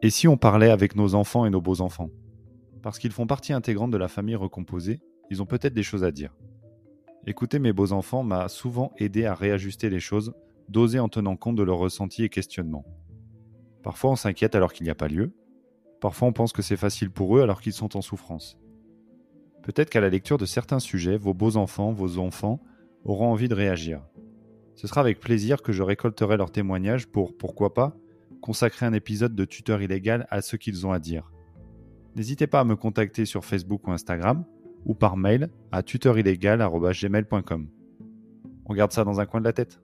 Et si on parlait avec nos enfants et nos beaux-enfants? Parce qu'ils font partie intégrante de la famille recomposée, ils ont peut-être des choses à dire. Écouter mes beaux-enfants m'a souvent aidé à réajuster les choses, d'oser en tenant compte de leurs ressentis et questionnements. Parfois on s'inquiète alors qu'il n'y a pas lieu, parfois on pense que c'est facile pour eux alors qu'ils sont en souffrance. Peut-être qu'à la lecture de certains sujets, vos beaux-enfants, vos enfants auront envie de réagir. Ce sera avec plaisir que je récolterai leurs témoignages pour, pourquoi pas, consacrer un épisode de Tuteur illégal à ce qu'ils ont à dire. N'hésitez pas à me contacter sur Facebook ou Instagram ou par mail à tuteurillegal.gmail.com. On garde ça dans un coin de la tête.